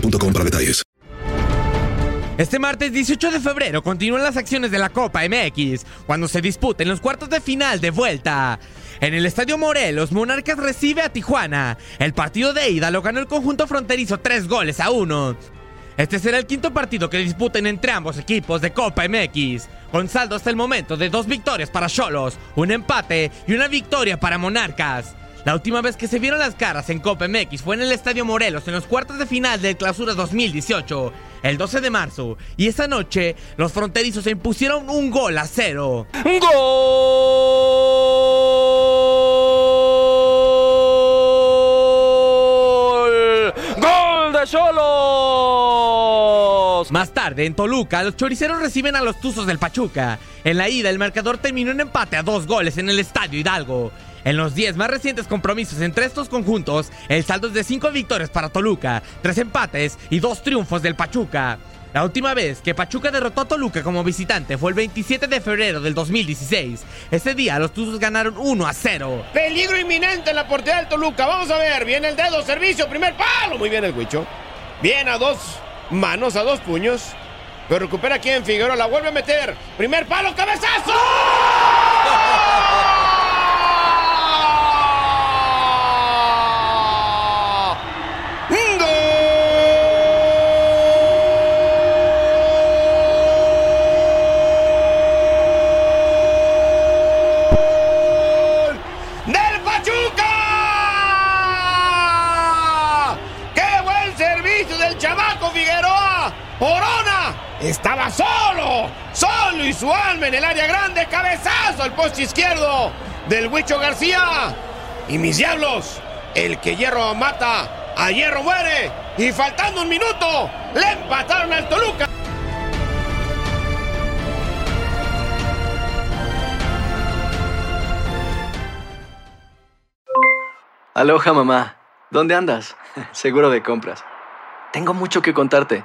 para detalles. Este martes 18 de febrero continúan las acciones de la Copa MX cuando se disputen los cuartos de final de vuelta. En el Estadio Morelos, Monarcas recibe a Tijuana. El partido de ida lo ganó el conjunto fronterizo 3 goles a 1. Este será el quinto partido que disputen entre ambos equipos de Copa MX, con saldo hasta el momento de dos victorias para Cholos, un empate y una victoria para Monarcas. La última vez que se vieron las caras en Copa MX fue en el Estadio Morelos en los cuartos de final del Clausura 2018, el 12 de marzo, y esa noche los fronterizos se impusieron un gol a cero. ¡Gol! ¡Gol de Más tarde, en Toluca, los choriceros reciben a los Tuzos del Pachuca. En la ida, el marcador terminó en empate a dos goles en el Estadio Hidalgo. En los 10 más recientes compromisos entre estos conjuntos, el saldo es de 5 victorias para Toluca, 3 empates y 2 triunfos del Pachuca. La última vez que Pachuca derrotó a Toluca como visitante fue el 27 de febrero del 2016. Ese día los Tuzos ganaron 1 a 0. Peligro inminente en la portería del Toluca. Vamos a ver. Viene el dedo, servicio, primer palo. Muy bien el Huicho. Bien a dos manos, a dos puños. Pero recupera aquí en Figueroa. La vuelve a meter. Primer palo, cabezazo. ¡Gol ¡Orona! Estaba solo, solo y su alma en el área grande, cabezazo al poste izquierdo del Huicho García. Y mis diablos, el que hierro mata, a hierro muere. Y faltando un minuto, le empataron al Toluca. Aloha mamá. ¿Dónde andas? Seguro de compras. Tengo mucho que contarte.